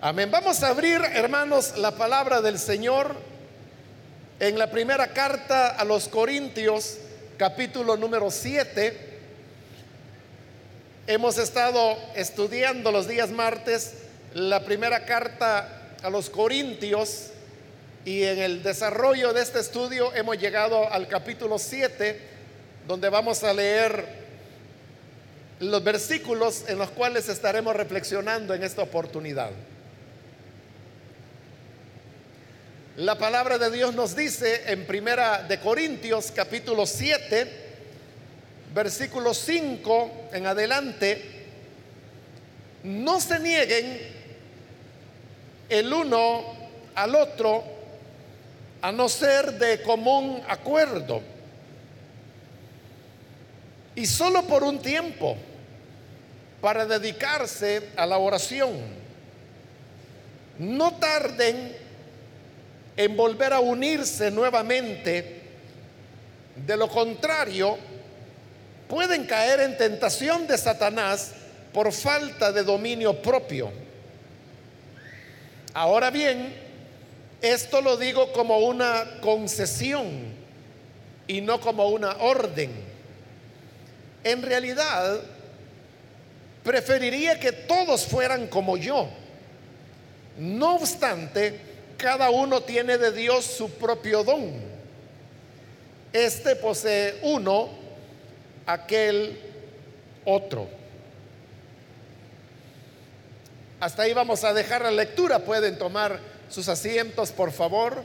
Amén. Vamos a abrir, hermanos, la palabra del Señor en la primera carta a los Corintios, capítulo número 7. Hemos estado estudiando los días martes la primera carta a los Corintios y en el desarrollo de este estudio hemos llegado al capítulo 7, donde vamos a leer los versículos en los cuales estaremos reflexionando en esta oportunidad. La palabra de Dios nos dice en Primera de Corintios capítulo 7, versículo 5 en adelante, no se nieguen el uno al otro a no ser de común acuerdo y solo por un tiempo para dedicarse a la oración. No tarden en volver a unirse nuevamente. De lo contrario, pueden caer en tentación de Satanás por falta de dominio propio. Ahora bien, esto lo digo como una concesión y no como una orden. En realidad, preferiría que todos fueran como yo. No obstante, cada uno tiene de Dios su propio don. Este posee uno, aquel otro. Hasta ahí vamos a dejar la lectura. Pueden tomar sus asientos, por favor.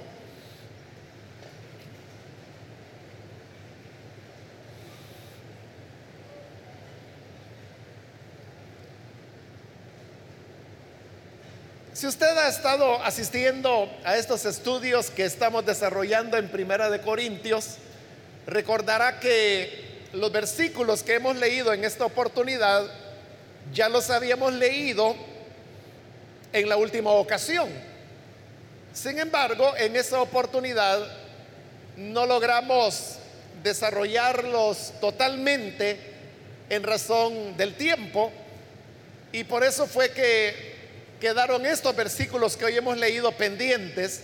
Si usted ha estado asistiendo a estos estudios que estamos desarrollando en Primera de Corintios, recordará que los versículos que hemos leído en esta oportunidad ya los habíamos leído en la última ocasión. Sin embargo, en esa oportunidad no logramos desarrollarlos totalmente en razón del tiempo y por eso fue que quedaron estos versículos que hoy hemos leído pendientes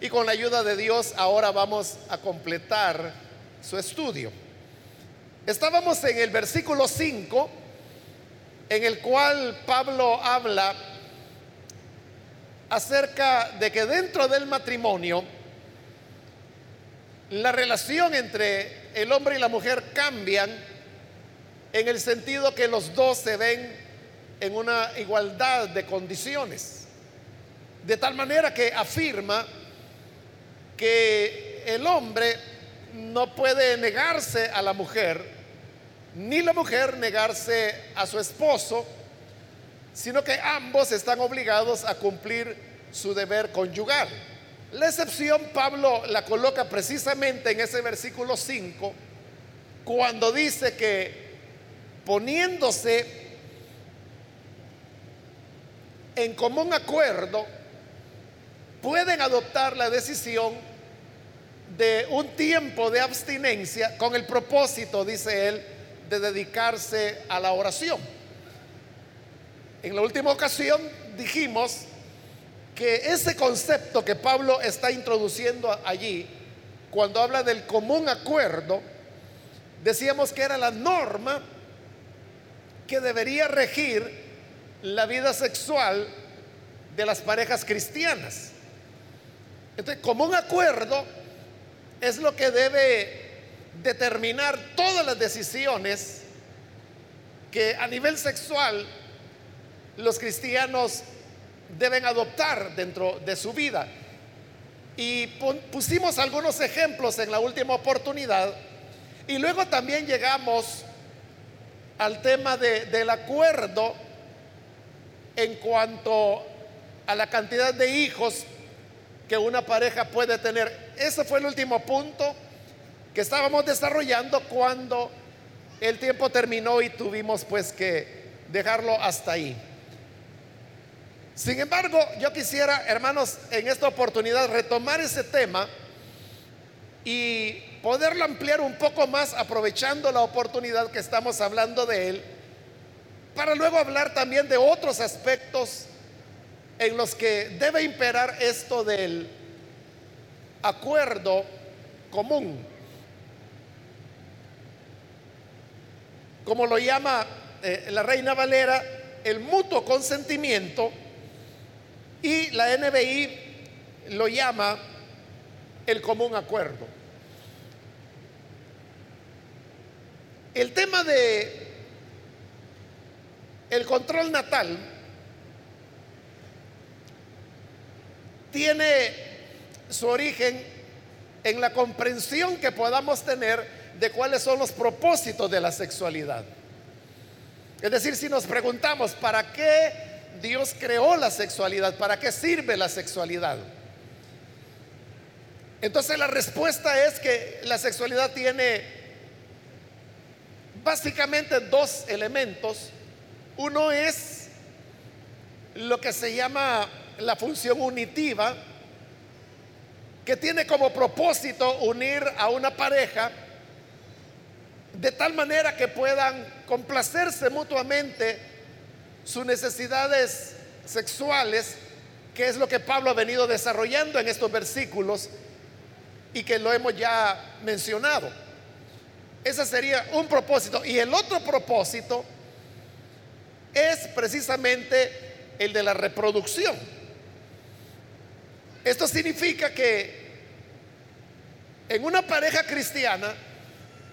y con la ayuda de Dios ahora vamos a completar su estudio. Estábamos en el versículo 5 en el cual Pablo habla acerca de que dentro del matrimonio la relación entre el hombre y la mujer cambian en el sentido que los dos se ven en una igualdad de condiciones. De tal manera que afirma que el hombre no puede negarse a la mujer, ni la mujer negarse a su esposo, sino que ambos están obligados a cumplir su deber conyugal. La excepción Pablo la coloca precisamente en ese versículo 5, cuando dice que poniéndose en común acuerdo pueden adoptar la decisión de un tiempo de abstinencia con el propósito, dice él, de dedicarse a la oración. En la última ocasión dijimos que ese concepto que Pablo está introduciendo allí, cuando habla del común acuerdo, decíamos que era la norma que debería regir la vida sexual de las parejas cristianas. Entonces, como un acuerdo es lo que debe determinar todas las decisiones que a nivel sexual los cristianos deben adoptar dentro de su vida. Y pusimos algunos ejemplos en la última oportunidad y luego también llegamos al tema del acuerdo en cuanto a la cantidad de hijos que una pareja puede tener. Ese fue el último punto que estábamos desarrollando cuando el tiempo terminó y tuvimos pues que dejarlo hasta ahí. Sin embargo, yo quisiera, hermanos, en esta oportunidad retomar ese tema y poderlo ampliar un poco más aprovechando la oportunidad que estamos hablando de él para luego hablar también de otros aspectos en los que debe imperar esto del acuerdo común. Como lo llama eh, la Reina Valera, el mutuo consentimiento y la NBI lo llama el común acuerdo. El tema de el control natal tiene su origen en la comprensión que podamos tener de cuáles son los propósitos de la sexualidad. Es decir, si nos preguntamos, ¿para qué Dios creó la sexualidad? ¿Para qué sirve la sexualidad? Entonces la respuesta es que la sexualidad tiene básicamente dos elementos. Uno es lo que se llama la función unitiva, que tiene como propósito unir a una pareja de tal manera que puedan complacerse mutuamente sus necesidades sexuales, que es lo que Pablo ha venido desarrollando en estos versículos y que lo hemos ya mencionado. Ese sería un propósito. Y el otro propósito es precisamente el de la reproducción. Esto significa que en una pareja cristiana,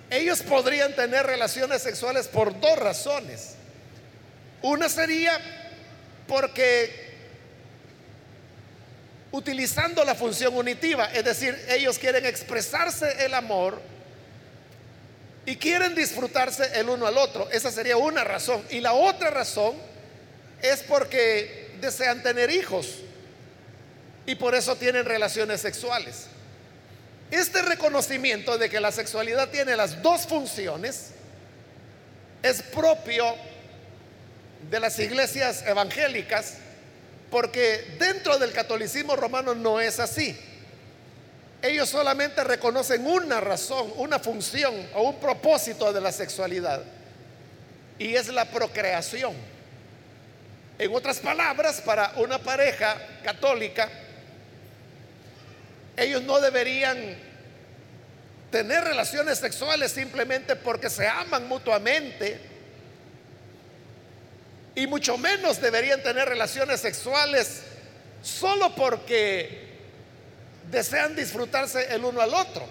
ellos podrían tener relaciones sexuales por dos razones. Una sería porque utilizando la función unitiva, es decir, ellos quieren expresarse el amor y quieren disfrutarse el uno al otro. Esa sería una razón. Y la otra razón es porque desean tener hijos y por eso tienen relaciones sexuales. Este reconocimiento de que la sexualidad tiene las dos funciones es propio de las iglesias evangélicas porque dentro del catolicismo romano no es así. Ellos solamente reconocen una razón, una función o un propósito de la sexualidad y es la procreación. En otras palabras, para una pareja católica, ellos no deberían tener relaciones sexuales simplemente porque se aman mutuamente. Y mucho menos deberían tener relaciones sexuales solo porque desean disfrutarse el uno al otro.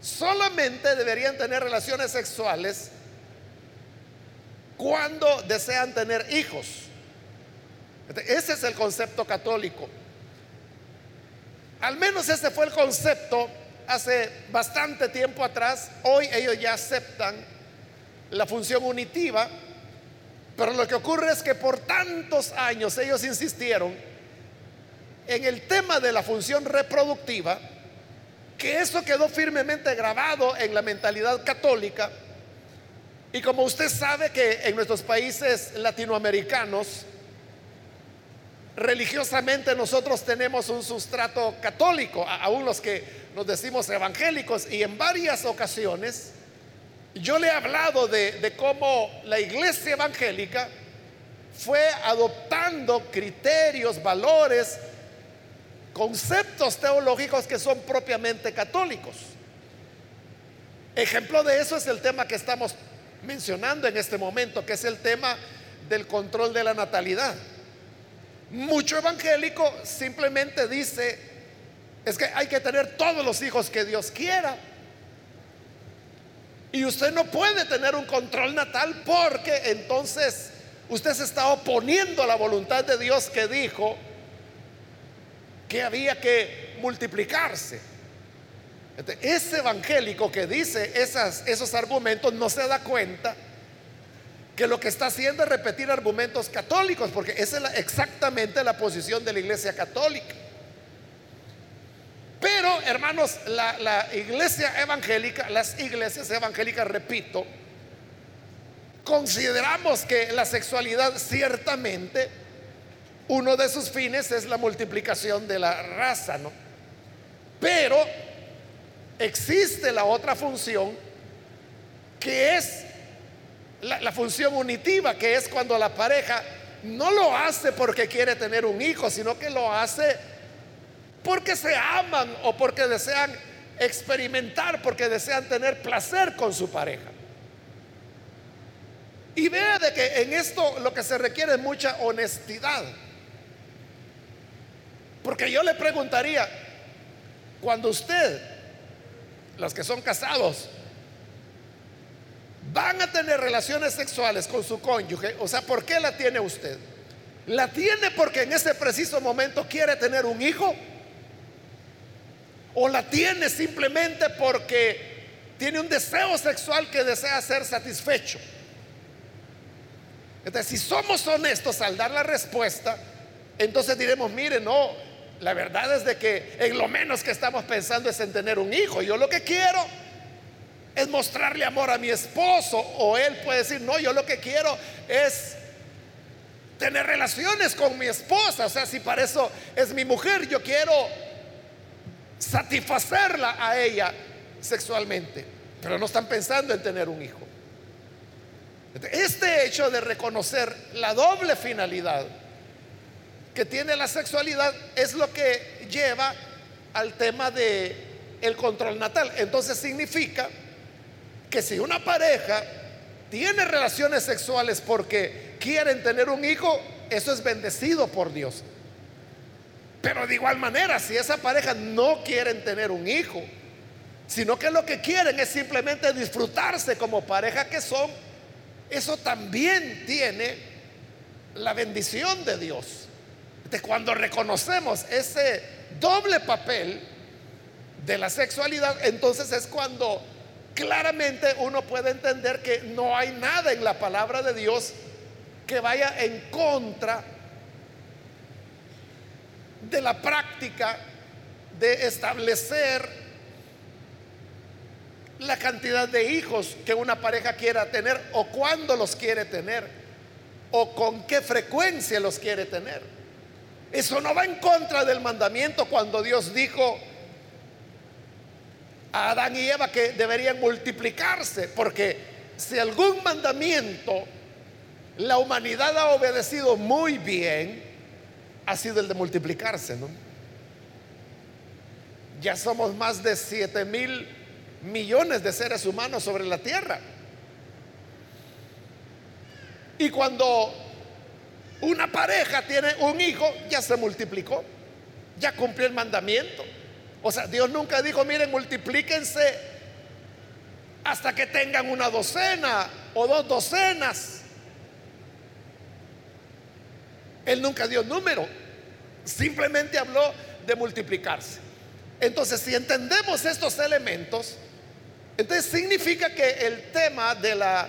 Solamente deberían tener relaciones sexuales cuando desean tener hijos. Ese es el concepto católico. Al menos ese fue el concepto hace bastante tiempo atrás. Hoy ellos ya aceptan la función unitiva, pero lo que ocurre es que por tantos años ellos insistieron en el tema de la función reproductiva, que eso quedó firmemente grabado en la mentalidad católica. Y como usted sabe que en nuestros países latinoamericanos, religiosamente nosotros tenemos un sustrato católico, aún los que nos decimos evangélicos, y en varias ocasiones yo le he hablado de, de cómo la iglesia evangélica fue adoptando criterios, valores, conceptos teológicos que son propiamente católicos. Ejemplo de eso es el tema que estamos mencionando en este momento, que es el tema del control de la natalidad. Mucho evangélico simplemente dice, es que hay que tener todos los hijos que Dios quiera. Y usted no puede tener un control natal porque entonces usted se está oponiendo a la voluntad de Dios que dijo que había que multiplicarse. Ese evangélico que dice esos argumentos no se da cuenta que lo que está haciendo es repetir argumentos católicos, porque esa es exactamente la posición de la iglesia católica. Pero, hermanos, la, la iglesia evangélica, las iglesias evangélicas, repito, consideramos que la sexualidad ciertamente, uno de sus fines es la multiplicación de la raza, ¿no? Pero existe la otra función que es la, función unitiva, que es cuando la pareja no lo hace porque quiere tener un hijo, sino que lo hace porque se aman o porque desean experimentar, porque desean tener placer con su pareja. Y vea de que en esto lo que se requiere es mucha honestidad. Porque yo le preguntaría, cuando usted, los que son casados, van a tener relaciones sexuales con su cónyuge, o sea, ¿por qué la tiene usted? ¿La tiene porque en ese preciso momento quiere tener un hijo? ¿O la tiene simplemente porque tiene un deseo sexual que desea ser satisfecho? Entonces, si somos honestos al dar la respuesta, entonces diremos, mire, no, la verdad es de que en lo menos que estamos pensando es en tener un hijo. Yo lo que quiero es mostrarle amor a mi esposo. O él puede decir, no, yo lo que quiero es tener relaciones con mi esposa. O sea, si para eso es mi mujer, yo quiero satisfacerla a ella sexualmente. Pero no están pensando en tener un hijo. Este hecho de reconocer la doble finalidad que tiene la sexualidad es lo que lleva al tema de el control natal. Entonces significa que si una pareja tiene relaciones sexuales porque quieren tener un hijo, eso es bendecido por Dios. Pero de igual manera, si esa pareja no quieren tener un hijo, sino que lo que quieren es simplemente disfrutarse como pareja que son, eso también tiene la bendición de Dios. De cuando reconocemos ese doble papel de la sexualidad, entonces es cuando claramente uno puede entender que no hay nada en la palabra de Dios que vaya en contra de la práctica de establecer la cantidad de hijos que una pareja quiera tener o cuándo los quiere tener o con qué frecuencia los quiere tener. Eso no va en contra del mandamiento cuando Dios dijo a Adán y Eva que deberían multiplicarse, porque si algún mandamiento la humanidad ha obedecido muy bien, ha sido el de multiplicarse. Ya somos más de 7 mil millones de seres humanos sobre la tierra. Y cuando una pareja tiene un hijo, ya se multiplicó, ya cumplió el mandamiento. O sea, Dios nunca dijo, miren, multiplíquense hasta que tengan una docena o dos docenas. Él nunca dio número, simplemente habló de multiplicarse. Entonces, si entendemos estos elementos, entonces significa que el tema de la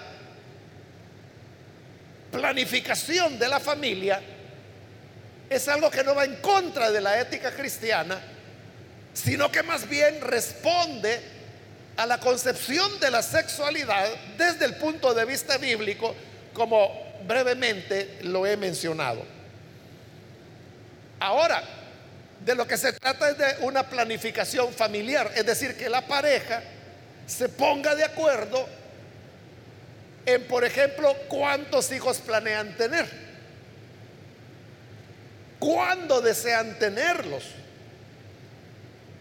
planificación de la familia es algo que no va en contra de la ética cristiana, sino que más bien responde a la concepción de la sexualidad desde el punto de vista bíblico, como brevemente lo he mencionado. Ahora, de lo que se trata es de una planificación familiar, es decir, que la pareja se ponga de acuerdo en, por ejemplo, cuántos hijos planean tener, cuándo desean tenerlos.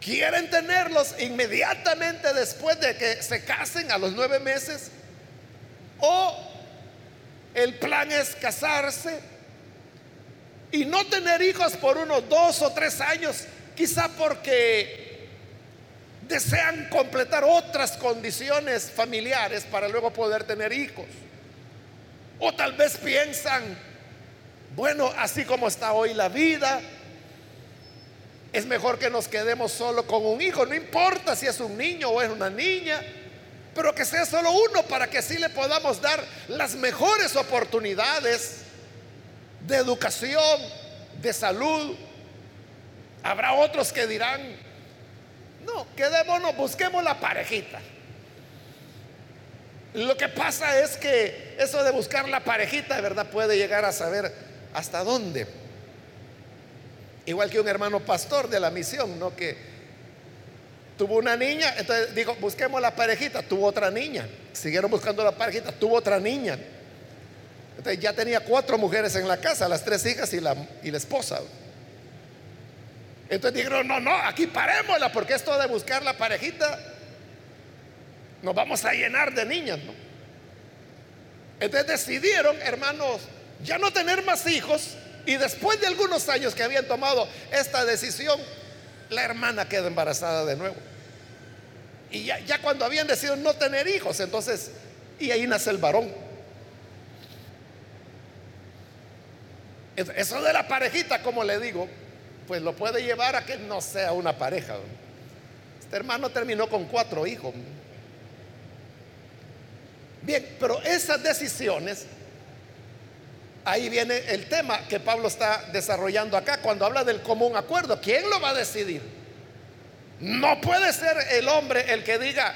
¿Quieren tenerlos inmediatamente después de que se casen a los nueve meses? ¿O el plan es casarse y no tener hijos por unos dos o tres años, quizá porque desean completar otras condiciones familiares para luego poder tener hijos. O tal vez piensan, bueno, así como está hoy la vida, es mejor que nos quedemos solo con un hijo, no importa si es un niño o es una niña, pero que sea solo uno para que así le podamos dar las mejores oportunidades de educación, de salud. Habrá otros que dirán, no, quedémonos, busquemos la parejita. Lo que pasa es que eso de buscar la parejita, de verdad, puede llegar a saber hasta dónde. Igual que un hermano pastor de la misión, ¿no? Que tuvo una niña, entonces dijo, busquemos la parejita, tuvo otra niña. Siguieron buscando la parejita, tuvo otra niña. Entonces ya tenía cuatro mujeres en la casa, las tres hijas y la, y la esposa. Entonces dijeron, no, no, aquí parémosla, porque esto de buscar la parejita, nos vamos a llenar de niñas, ¿no? Entonces decidieron, hermanos, ya no tener más hijos y después de algunos años que habían tomado esta decisión, la hermana queda embarazada de nuevo. Y ya, ya cuando habían decidido no tener hijos, entonces, y ahí nace el varón. Eso de la parejita, como le digo, pues lo puede llevar a que no sea una pareja. Este hermano terminó con cuatro hijos. Bien, pero esas decisiones, ahí viene el tema que Pablo está desarrollando acá cuando habla del común acuerdo. ¿Quién lo va a decidir? No puede ser el hombre el que diga,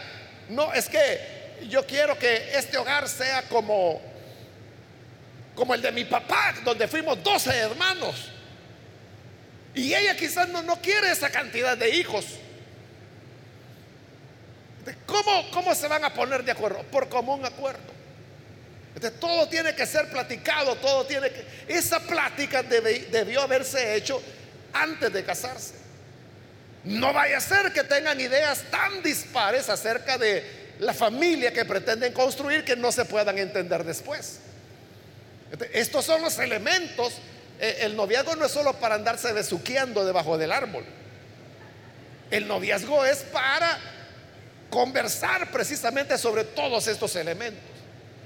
no, es que yo quiero que este hogar sea como como el de mi papá, donde fuimos 12 hermanos. Y ella quizás no, no quiere esa cantidad de hijos. ¿Cómo, ¿Cómo se van a poner de acuerdo? Por común acuerdo. Entonces, todo tiene que ser platicado, todo tiene que... Esa plática debió haberse hecho antes de casarse. No vaya a ser que tengan ideas tan dispares acerca de la familia que pretenden construir que no se puedan entender después. Estos son los elementos el noviazgo no es solo para andarse besuqueando debajo del árbol. El noviazgo es para conversar precisamente sobre todos estos elementos.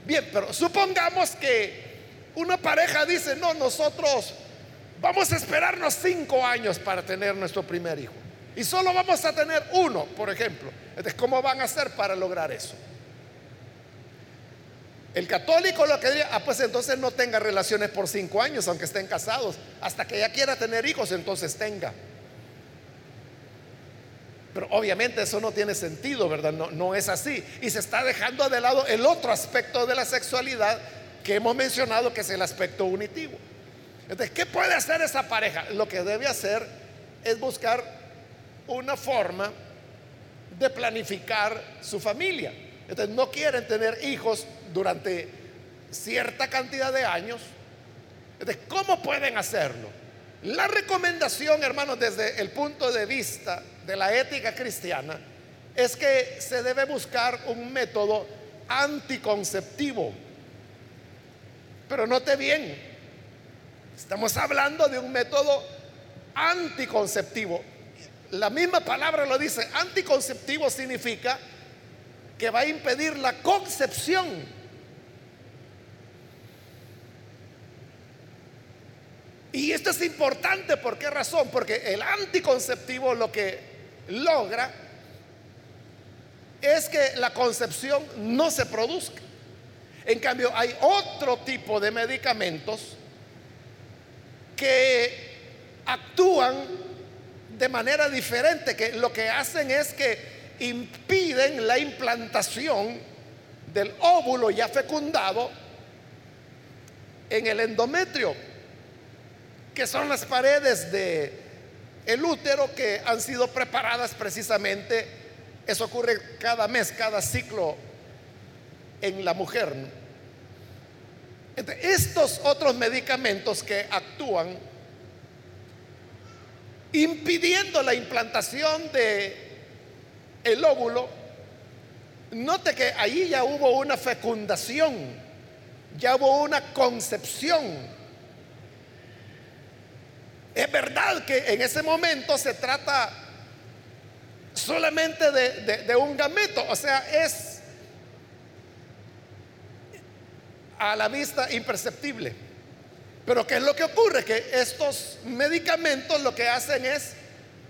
Bien, pero supongamos que una pareja dice, no, nosotros vamos a esperarnos cinco años para tener nuestro primer hijo. Y solo vamos a tener uno, por ejemplo. Entonces, ¿cómo van a hacer para lograr eso? El católico lo que diría, ah, pues entonces no tenga relaciones por cinco años, aunque estén casados, hasta que ya quiera tener hijos, entonces tenga. Pero obviamente eso no tiene sentido, ¿verdad? No, no es así. Y se está dejando de lado el otro aspecto de la sexualidad que hemos mencionado, que es el aspecto unitivo. Entonces, ¿qué puede hacer esa pareja? Lo que debe hacer es buscar una forma de planificar su familia. Entonces, no quieren tener hijos durante cierta cantidad de años. Entonces, ¿cómo pueden hacerlo? La recomendación, hermanos, desde el punto de vista de la ética cristiana, es que se debe buscar un método anticonceptivo. Pero note bien, estamos hablando de un método anticonceptivo. La misma palabra lo dice, anticonceptivo significa que va a impedir la concepción Y esto es importante, ¿por qué razón? Porque el anticonceptivo lo que logra es que la concepción no se produzca. En cambio, hay otro tipo de medicamentos que actúan de manera diferente, que lo que hacen es que impiden la implantación del óvulo ya fecundado en el endometrio que son las paredes de el útero que han sido preparadas precisamente. Eso ocurre cada mes, cada ciclo en la mujer. estos otros medicamentos que actúan impidiendo la implantación de el óvulo, note que ahí ya hubo una fecundación, ya hubo una concepción es verdad que en ese momento se trata solamente de, un gameto, o sea, es a la vista imperceptible. Pero ¿qué es lo que ocurre? Que estos medicamentos lo que hacen es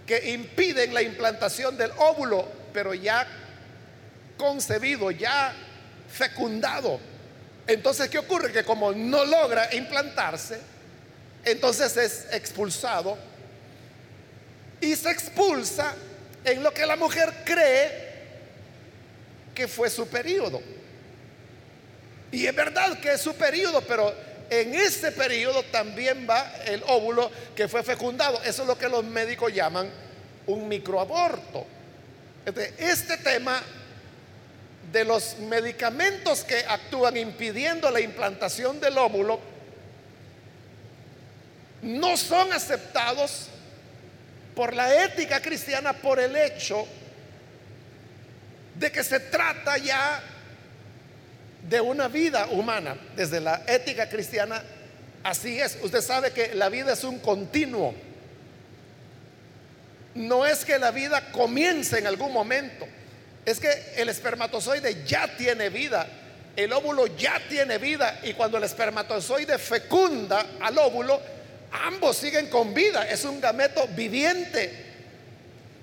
que impiden la implantación del óvulo, pero ya concebido, ya fecundado. Entonces, ¿qué ocurre? Que como no logra implantarse, entonces es expulsado y se expulsa en lo que la mujer cree que fue su periodo. Y es verdad que es su periodo, pero en ese periodo también va el óvulo que fue fecundado. Eso es lo que los médicos llaman un microaborto. Este tema de los medicamentos que actúan impidiendo la implantación del óvulo no son aceptados por la ética cristiana por el hecho de que se trata ya de una vida humana. Desde la ética cristiana, así es. Usted sabe que la vida es un continuo. No es que la vida comience en algún momento. Es que el espermatozoide ya tiene vida. El óvulo ya tiene vida. Y cuando el espermatozoide fecunda al óvulo, ambos siguen con vida. Es un gameto viviente.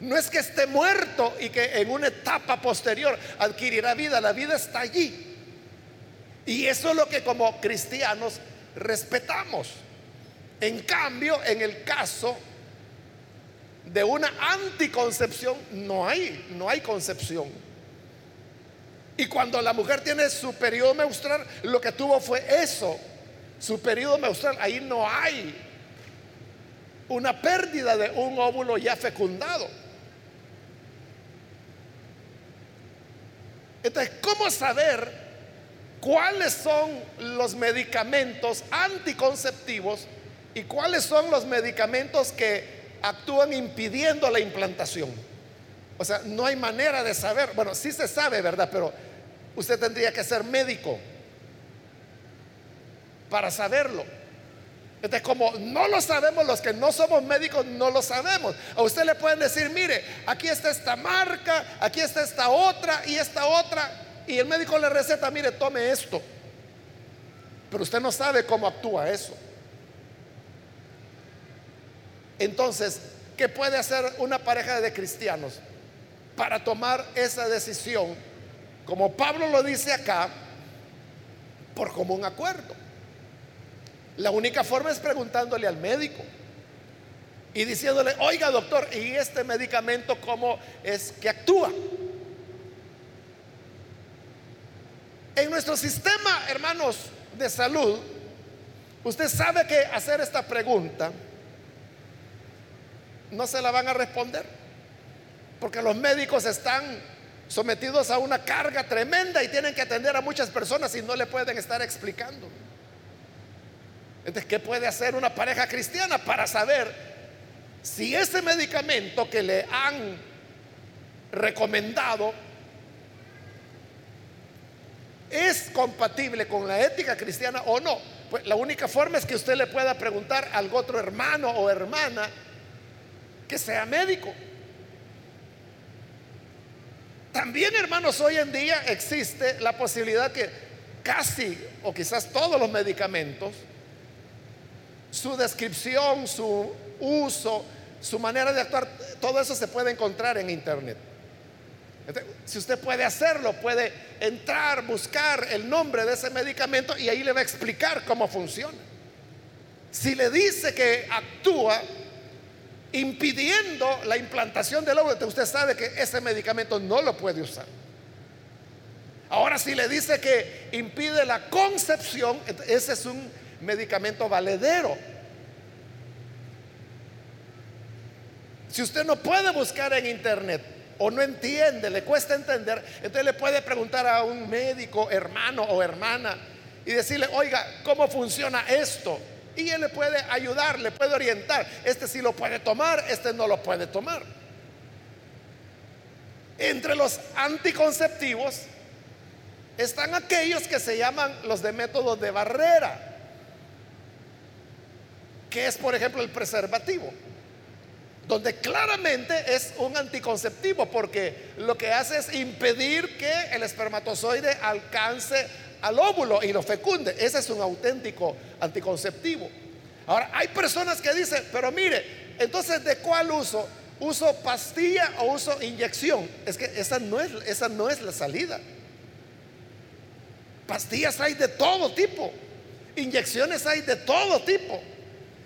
No es que esté muerto y que en una etapa posterior adquirirá vida. La vida está allí. Y eso es lo que como cristianos respetamos. En cambio, en el caso de una anticoncepción, no hay, no hay concepción. Y cuando la mujer tiene su periodo menstrual, lo que tuvo fue eso, su periodo menstrual. Ahí no hay una pérdida de un óvulo ya fecundado. Entonces, ¿cómo saber cuáles son los medicamentos anticonceptivos y cuáles son los medicamentos que actúan impidiendo la implantación. O sea, no hay manera de saber, bueno, sí se sabe, ¿verdad? Pero usted tendría que ser médico para saberlo. Entonces, como no lo sabemos, los que no somos médicos no lo sabemos. A usted le pueden decir, mire, aquí está esta marca, aquí está esta otra y esta otra y el médico le receta, mire, tome esto. Pero usted no sabe cómo actúa eso. Entonces, ¿qué puede hacer una pareja de cristianos para tomar esa decisión? Como Pablo lo dice acá, por común acuerdo. La única forma es preguntándole al médico y diciéndole, oiga doctor, ¿y este medicamento cómo es que actúa? En nuestro sistema, hermanos, de salud, usted sabe que hacer esta pregunta no se la van a responder, porque los médicos están sometidos a una carga tremenda y tienen que atender a muchas personas y no le pueden estar explicando. Entonces, ¿qué puede hacer una pareja cristiana para saber si ese medicamento que le han recomendado ¿Es compatible con la ética cristiana o no? Pues la única forma es que usted le pueda preguntar a algún otro hermano o hermana que sea médico. También, hermanos, hoy en día existe la posibilidad que casi o quizás todos los medicamentos, su descripción, su uso, su manera de actuar, todo eso se puede encontrar en Internet si usted puede hacerlo, puede entrar, buscar el nombre de ese medicamento y ahí le va a explicar cómo funciona. Si le dice que actúa impidiendo la implantación del óvulo, usted sabe que ese medicamento no lo puede usar. Ahora, si le dice que impide la concepción, ese es un medicamento valedero. Si usted no puede buscar en internet o no entiende, le cuesta entender, entonces le puede preguntar a un médico, hermano o hermana y decirle, oiga, ¿cómo funciona esto? Y él le puede ayudar, le puede orientar. Este sí lo puede tomar, este no lo puede tomar. Entre los anticonceptivos están aquellos que se llaman los de métodos de barrera, que es por ejemplo el preservativo donde claramente es un anticonceptivo porque lo que hace es impedir que el espermatozoide alcance al óvulo y lo fecunde. Ese es un auténtico anticonceptivo. Ahora, hay personas que dicen, pero mire, entonces ¿de cuál uso? ¿Uso pastilla o uso inyección? Es que esa no es, esa no es la salida. Pastillas hay de todo tipo. Inyecciones hay de todo tipo.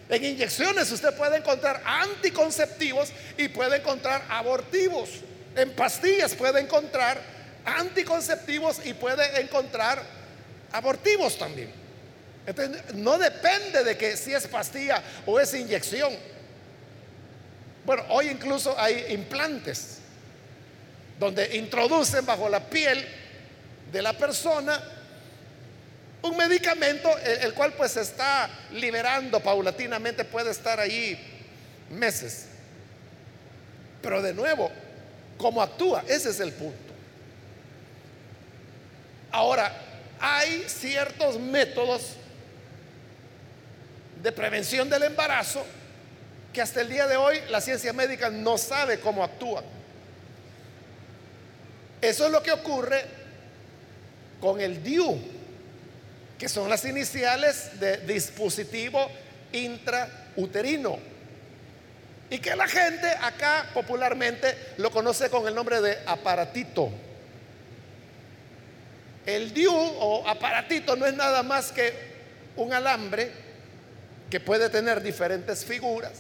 En inyecciones usted puede encontrar anticonceptivos y puede encontrar abortivos. En pastillas puede encontrar anticonceptivos y puede encontrar abortivos también. Entonces, no depende de que si es pastilla o es inyección. Bueno, hoy incluso hay implantes donde introducen bajo la piel de la persona un medicamento el, cual pues se está liberando paulatinamente, puede estar ahí meses. Pero de nuevo, ¿cómo actúa? Ese es el punto. Ahora, hay ciertos métodos de prevención del embarazo que hasta el día de hoy la ciencia médica no sabe cómo actúan. Eso es lo que ocurre con el DIU, que son las iniciales de dispositivo intrauterino. Y que la gente acá popularmente lo conoce con el nombre de aparatito. El DIU o aparatito no es nada más que un alambre que puede tener diferentes figuras,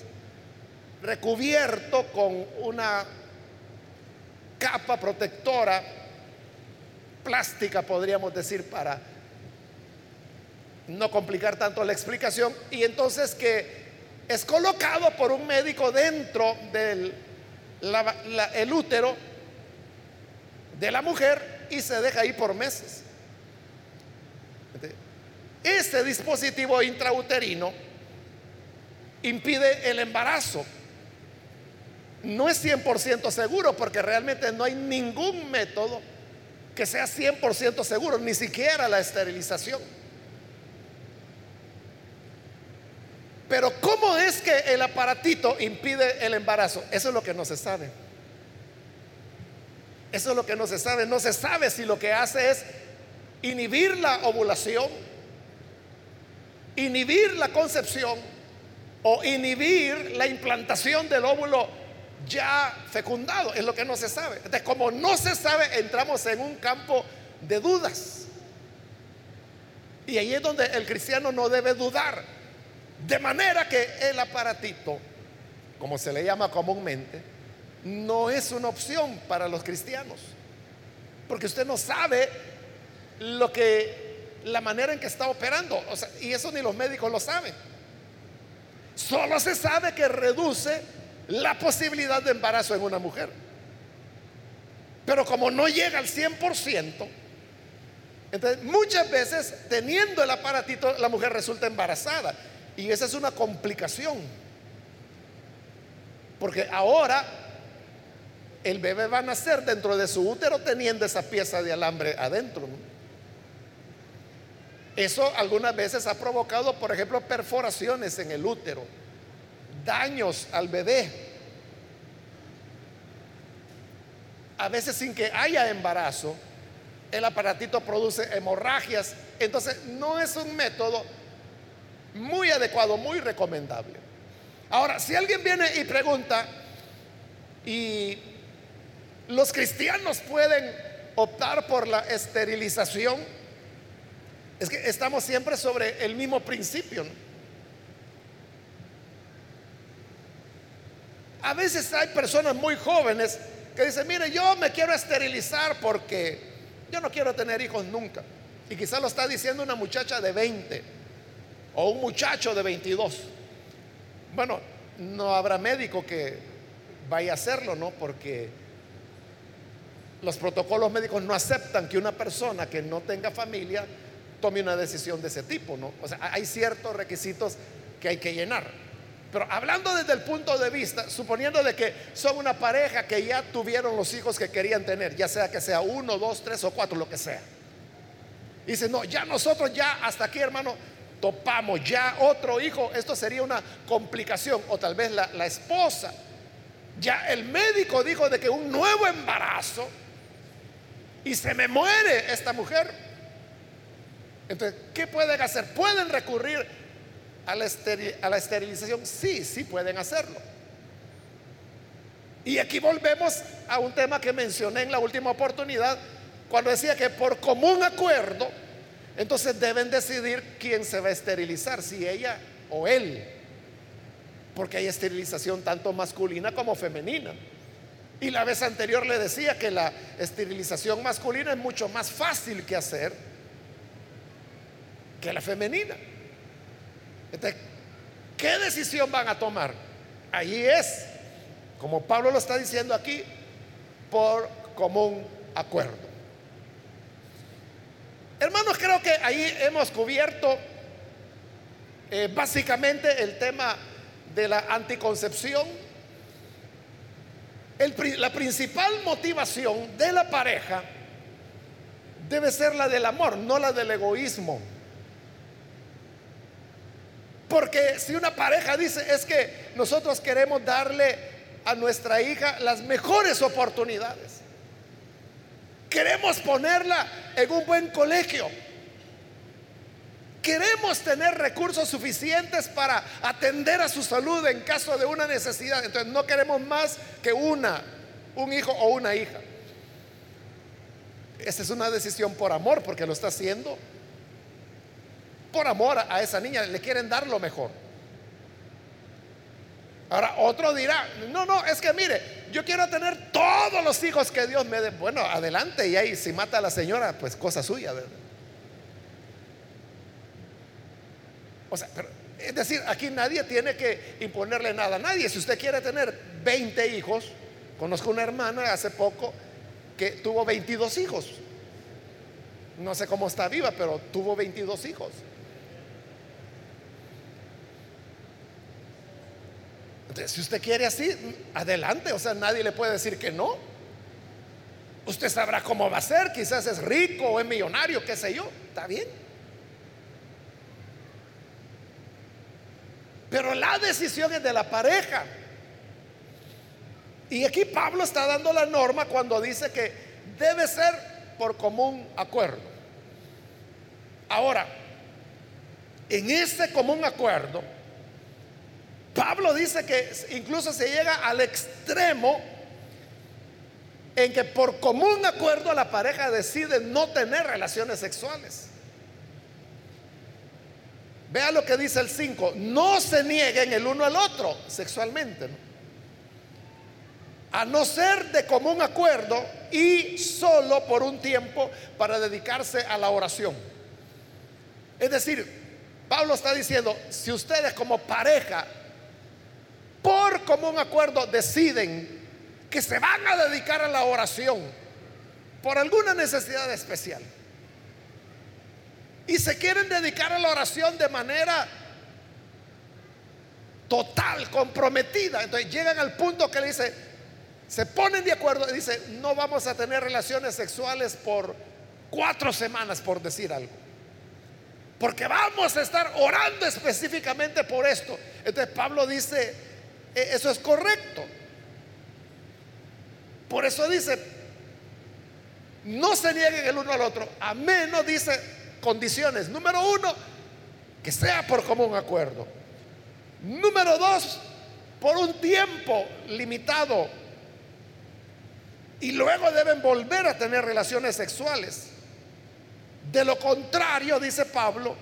recubierto con una capa protectora plástica, podríamos decir, para no complicar tanto la explicación, y entonces que es colocado por un médico dentro del el útero de la mujer y se deja ahí por meses. Este dispositivo intrauterino impide el embarazo. No es 100% seguro porque realmente no hay ningún método que sea 100% seguro, ni siquiera la esterilización. Pero ¿cómo es que el aparatito impide el embarazo? Eso es lo que no se sabe. Eso es lo que no se sabe. No se sabe si lo que hace es inhibir la ovulación, inhibir la concepción o inhibir la implantación del óvulo ya fecundado. Es lo que no se sabe. Entonces, como no se sabe, entramos en un campo de dudas. Y ahí es donde el cristiano no debe dudar de manera que el aparatito, como se le llama comúnmente, no es una opción para los cristianos. Porque usted no sabe lo que, la manera en que está operando. y eso ni los médicos lo saben. Solo se sabe que reduce la posibilidad de embarazo en una mujer. Pero como no llega al 100%, entonces muchas veces teniendo el aparatito la mujer resulta embarazada. Y esa es una complicación. Porque ahora el bebé va a nacer dentro de su útero teniendo esa pieza de alambre adentro. Eso algunas veces ha provocado, por ejemplo, perforaciones en el útero, daños al bebé. A veces sin que haya embarazo, el aparatito produce hemorragias. Entonces, no es un método muy adecuado, muy recomendable. Ahora, si alguien viene y pregunta, ¿y los cristianos pueden optar por la esterilización? Es que estamos siempre sobre el mismo principio. A veces hay personas muy jóvenes que dicen, mire, yo me quiero esterilizar porque yo no quiero tener hijos nunca. Y quizás lo está diciendo una muchacha de 20 o un muchacho de 22. Bueno, no habrá médico que vaya a hacerlo, ¿no? Porque los protocolos médicos no aceptan que una persona que no tenga familia tome una decisión de ese tipo, ¿no? O sea, hay ciertos requisitos que hay que llenar. Pero hablando desde el punto de vista, suponiendo de que son una pareja que ya tuvieron los hijos que querían tener, ya sea que sea uno, dos, tres o cuatro, lo que sea. Dice, no, ya nosotros ya hasta aquí, hermano, topamos ya otro hijo, esto sería una complicación. O tal vez la, la esposa. Ya el médico dijo de que un nuevo embarazo y se me muere esta mujer. Entonces, ¿qué pueden hacer? ¿Pueden recurrir a la, esterilización? Sí, sí pueden hacerlo. Y aquí volvemos a un tema que mencioné en la última oportunidad, cuando decía que por común acuerdo, entonces deben decidir quién se va a esterilizar, si ella o él. Porque hay esterilización tanto masculina como femenina. Y la vez anterior le decía que la esterilización masculina es mucho más fácil que hacer que la femenina. ¿qué decisión van a tomar? Ahí es, como Pablo lo está diciendo aquí, por común acuerdo. Hermanos, creo que ahí hemos cubierto eh, básicamente el tema de la anticoncepción. La principal motivación de la pareja debe ser la del amor, no la del egoísmo. Porque si una pareja dice es que nosotros queremos darle a nuestra hija las mejores oportunidades, queremos ponerla en un buen colegio, queremos tener recursos suficientes para atender a su salud en caso de una necesidad, entonces no queremos más que una, un hijo o una hija. Esa es una decisión por amor, porque lo está haciendo por amor a esa niña, le quieren dar lo mejor. Ahora, otro dirá, no, no, es que mire, yo quiero tener todos los hijos que Dios me dé. Bueno, adelante, y ahí si mata a la señora, pues cosa suya, ¿verdad? O sea, es decir, aquí nadie tiene que imponerle nada a nadie. Si usted quiere tener 20 hijos, conozco una hermana hace poco que tuvo 22 hijos. No sé cómo está viva, pero tuvo 22 hijos. si usted quiere así, adelante, o sea, nadie le puede decir que no. Usted sabrá cómo va a ser, quizás es rico o es millonario, qué sé yo, está bien. Pero la decisión es de la pareja. Y aquí Pablo está dando la norma cuando dice que debe ser por común acuerdo. Ahora, en ese común acuerdo, Pablo dice que incluso se llega al extremo en que por común acuerdo la pareja decide no tener relaciones sexuales. Vea lo que dice el 5, no se nieguen el uno al otro sexualmente, a no ser de común acuerdo y solo por un tiempo para dedicarse a la oración. Es decir, Pablo está diciendo, si ustedes como pareja por común acuerdo deciden que se van a dedicar a la oración por alguna necesidad especial. Y se quieren dedicar a la oración de manera total, comprometida. Entonces llegan al punto que le dice, se ponen de acuerdo y dice, no vamos a tener relaciones sexuales por cuatro semanas, por decir algo. Porque vamos a estar orando específicamente por esto. Entonces Pablo dice, e, eso es correcto. Por eso dice, no se nieguen el uno al otro, a menos, dice, condiciones. Número uno, que sea por común acuerdo. Número dos, por un tiempo limitado. Y luego deben volver a tener relaciones sexuales. De lo contrario, dice Pablo,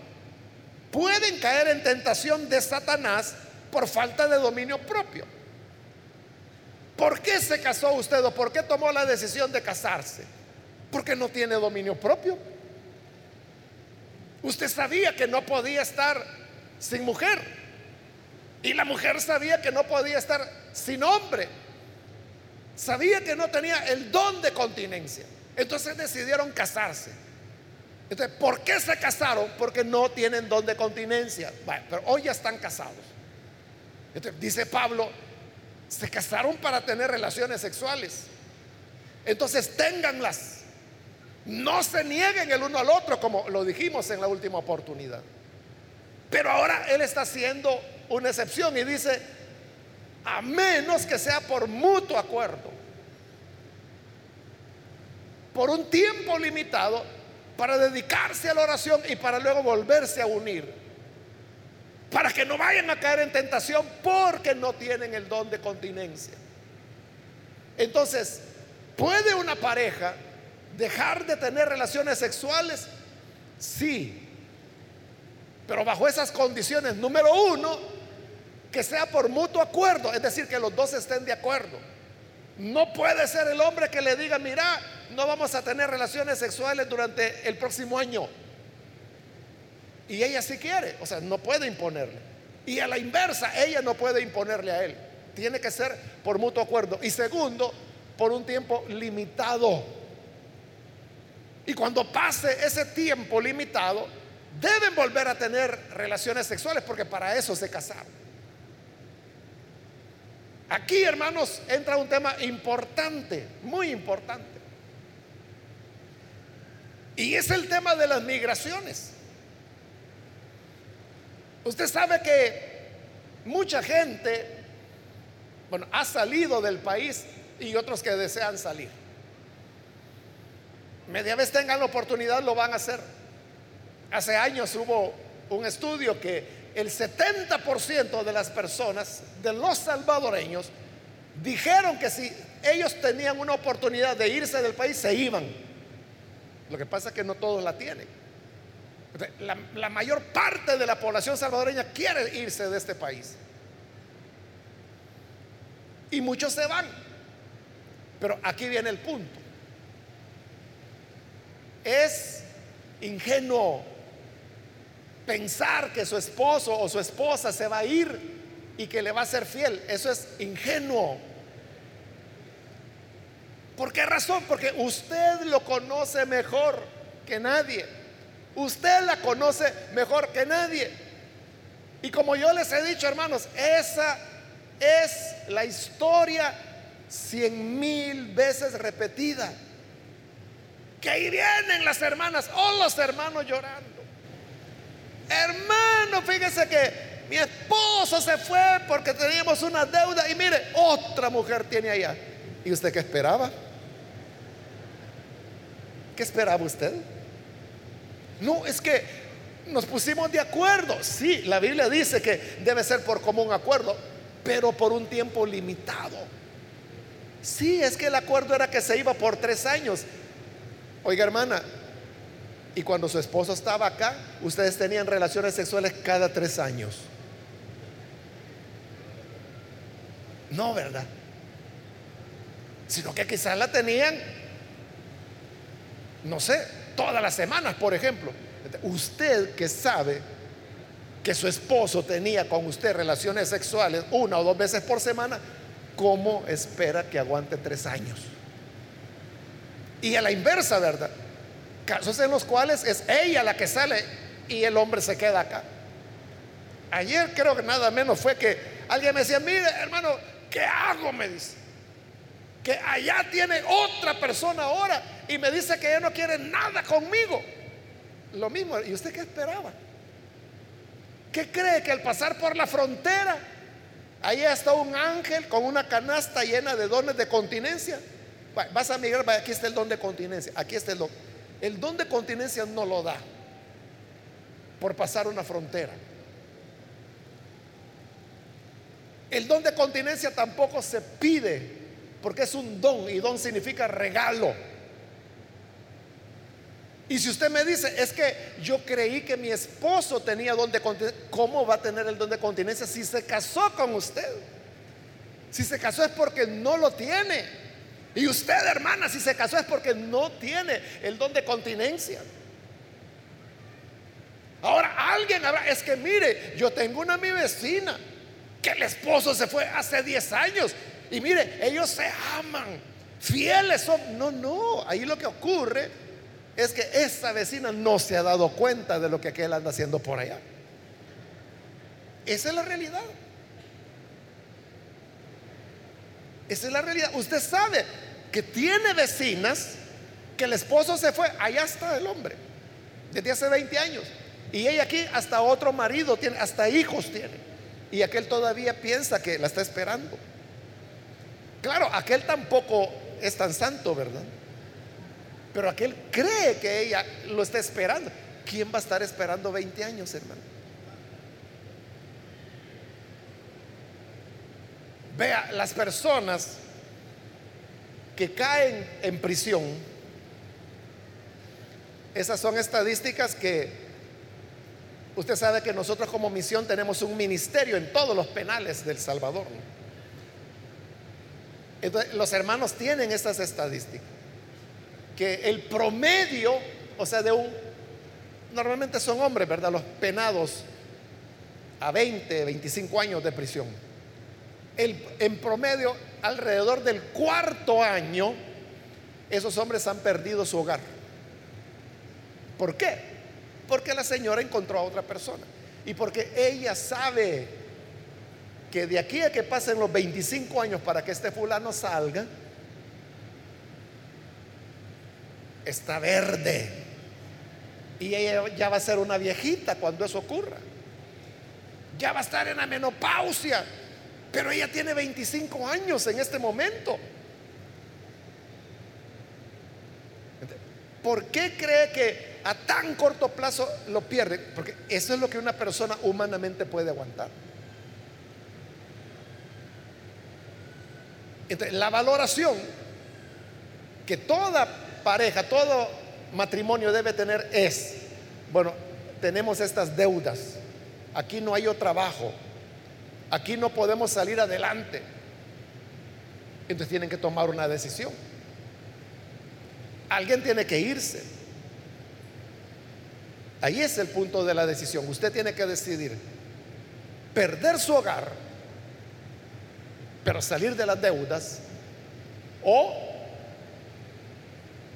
pueden caer en tentación de Satanás por falta de dominio propio. ¿Por qué se casó usted o por qué tomó la decisión de casarse? Porque no tiene dominio propio. Usted sabía que no podía estar sin mujer. Y la mujer sabía que no podía estar sin hombre. Sabía que no tenía el don de continencia. Entonces decidieron casarse. Entonces, ¿por qué se casaron? Porque no tienen don de continencia. pero hoy ya están casados dice Pablo, se casaron para tener relaciones sexuales. Entonces ténganlas. No se nieguen el uno al otro, como lo dijimos en la última oportunidad. Pero ahora Él está haciendo una excepción y dice, a menos que sea por mutuo acuerdo, por un tiempo limitado, para dedicarse a la oración y para luego volverse a unir para que no vayan a caer en tentación porque no tienen el don de continencia. Entonces, ¿puede una pareja dejar de tener relaciones sexuales? Sí, pero bajo esas condiciones, número uno, que sea por mutuo acuerdo, es decir, que los dos estén de acuerdo. No puede ser el hombre que le diga, mira, no vamos a tener relaciones sexuales durante el próximo año. Y ella sí quiere, o sea, no puede imponerle. Y a la inversa, ella no puede imponerle a él. Tiene que ser por mutuo acuerdo. Y segundo, por un tiempo limitado. Y cuando pase ese tiempo limitado, deben volver a tener relaciones sexuales porque para eso se casaron. Aquí, hermanos, entra un tema importante, muy importante. Y es el tema de las migraciones. Usted sabe que mucha gente, bueno, ha salido del país y otros que desean salir. Media vez tengan la oportunidad lo van a hacer. Hace años hubo un estudio que el 70% de las personas, de los salvadoreños, dijeron que si ellos tenían una oportunidad de irse del país, se iban. Lo que pasa es que no todos la tienen. La, la, mayor parte de la población salvadoreña quiere irse de este país. Y muchos se van. Pero aquí viene el punto. Es ingenuo pensar que su esposo o su esposa se va a ir y que le va a ser fiel. Eso es ingenuo. ¿Por qué razón? Porque usted lo conoce mejor que nadie. Usted la conoce mejor que nadie. Y como yo les he dicho, hermanos, esa es la historia cien mil veces repetida. Que ahí vienen las hermanas o los hermanos llorando. Hermano, fíjese que mi esposo se fue porque teníamos una deuda y mire, otra mujer tiene allá. ¿Y usted qué esperaba? ¿Qué esperaba usted? No, es que nos pusimos de acuerdo. Sí, la Biblia dice que debe ser por común acuerdo, pero por un tiempo limitado. Sí, es que el acuerdo era que se iba por tres años. Oiga, hermana, y cuando su esposo estaba acá, ustedes tenían relaciones sexuales cada tres años. No, ¿verdad? Sino que quizás la tenían, no sé, todas las semanas, por ejemplo. Usted que sabe que su esposo tenía con usted relaciones sexuales una o dos veces por semana, ¿cómo espera que aguante tres años? Y a la inversa, ¿verdad? Casos en los cuales es ella la que sale y el hombre se queda acá. Ayer creo que nada menos fue que alguien me decía, mire hermano, ¿qué hago? Me dice. Que allá tiene otra persona ahora y me dice que ella no quiere nada conmigo. Lo mismo, ¿y usted qué esperaba? ¿Qué cree que al pasar por la frontera, ahí está un ángel con una canasta llena de dones de continencia? Vas a migrar, aquí está el don de continencia, aquí está el don. El don de continencia no lo da por pasar una frontera. El don de continencia tampoco se pide porque es un don y don significa regalo. Y si usted me dice, es que yo creí que mi esposo tenía don de continencia, ¿cómo va a tener el don de continencia si se casó con usted? Si se casó es porque no lo tiene. Y usted, hermana, si se casó es porque no tiene el don de continencia. Ahora alguien habrá, es que mire, yo tengo una mi vecina que el esposo se fue hace 10 años y mire, ellos se aman, fieles son. No, no, ahí lo que ocurre es que esa vecina no se ha dado cuenta de lo que aquel anda haciendo por allá. Esa es la realidad. Esa es la realidad. Usted sabe, que tiene vecinas que el esposo se fue, allá está el hombre, desde hace 20 años. Y ella aquí hasta otro marido tiene, hasta hijos tiene. Y aquel todavía piensa que la está esperando. Claro, aquel tampoco es tan santo, ¿verdad? Pero aquel cree que ella lo está esperando. ¿Quién va a estar esperando 20 años, hermano? Vea, las personas que caen en prisión, esas son estadísticas que usted sabe que nosotros como misión tenemos un ministerio en todos los penales del Salvador. Entonces, los hermanos tienen esas estadísticas, que el promedio, o sea, de un, normalmente son hombres, ¿verdad? Los penados a 20, 25 años de prisión. En promedio alrededor del cuarto año, esos hombres han perdido su hogar. ¿Por qué? Porque la señora encontró a otra persona. Y porque ella sabe que de aquí a que pasen los 25 años para que este fulano salga, está verde. Y ella ya va a ser una viejita cuando eso ocurra. Ya va a estar en la menopausia. Pero ella tiene 25 años en este momento. ¿Por qué cree que a tan corto plazo lo pierde? Porque eso es lo que una persona humanamente puede aguantar. Entonces, la valoración que toda pareja, todo matrimonio debe tener es, bueno, tenemos estas deudas, aquí no hay otro trabajo, aquí no podemos salir adelante. Entonces tienen que tomar una decisión. Alguien tiene que irse. Ahí es el punto de la decisión. Usted tiene que decidir perder su hogar, pero salir de las deudas, o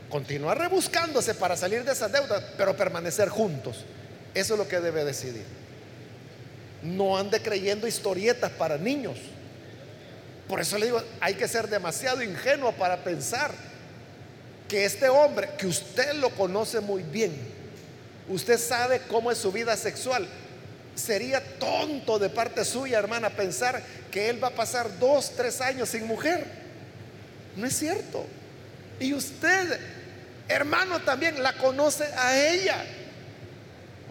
continuar rebuscándose para salir de esas deudas, pero permanecer juntos. Eso es lo que debe decidir. No ande creyendo historietas para niños. Por eso le digo, hay que ser demasiado ingenuo para pensar que este hombre, que usted lo conoce muy bien, usted sabe cómo es su vida sexual, sería tonto de parte suya, hermana, pensar que él va a pasar dos, tres años sin mujer. No es cierto. Y usted, hermano, también la conoce a ella.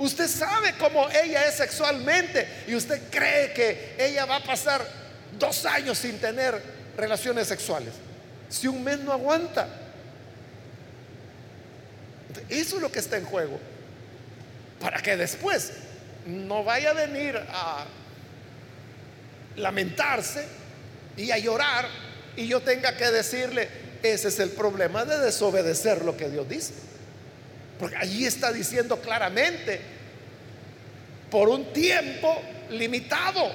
Usted sabe cómo ella es sexualmente y usted cree que ella va a pasar dos años sin tener relaciones sexuales. Si un mes no aguanta. Eso es lo que está en juego. Para que después no vaya a venir a lamentarse y a llorar y yo tenga que decirle, ese es el problema de desobedecer lo que Dios dice. Porque allí está diciendo claramente, por un tiempo limitado,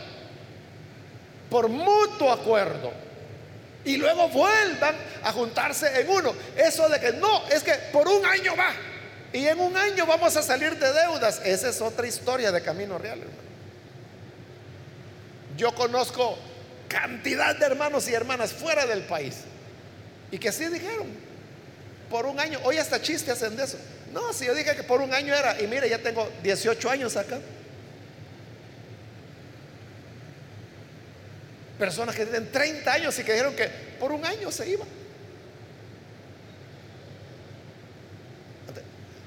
por mutuo acuerdo y luego vuelvan a juntarse en uno. Eso de que no, es que por un año va y en un año vamos a salir de deudas. Esa es otra historia de camino real, hermano. Yo conozco cantidad de hermanos y hermanas fuera del país y que sí dijeron, por un año, hoy hasta chistes hacen de eso. No, si yo dije que por un año era, y mire, ya tengo 18 años acá. Personas que tienen 30 años y que dijeron que por un año se iban.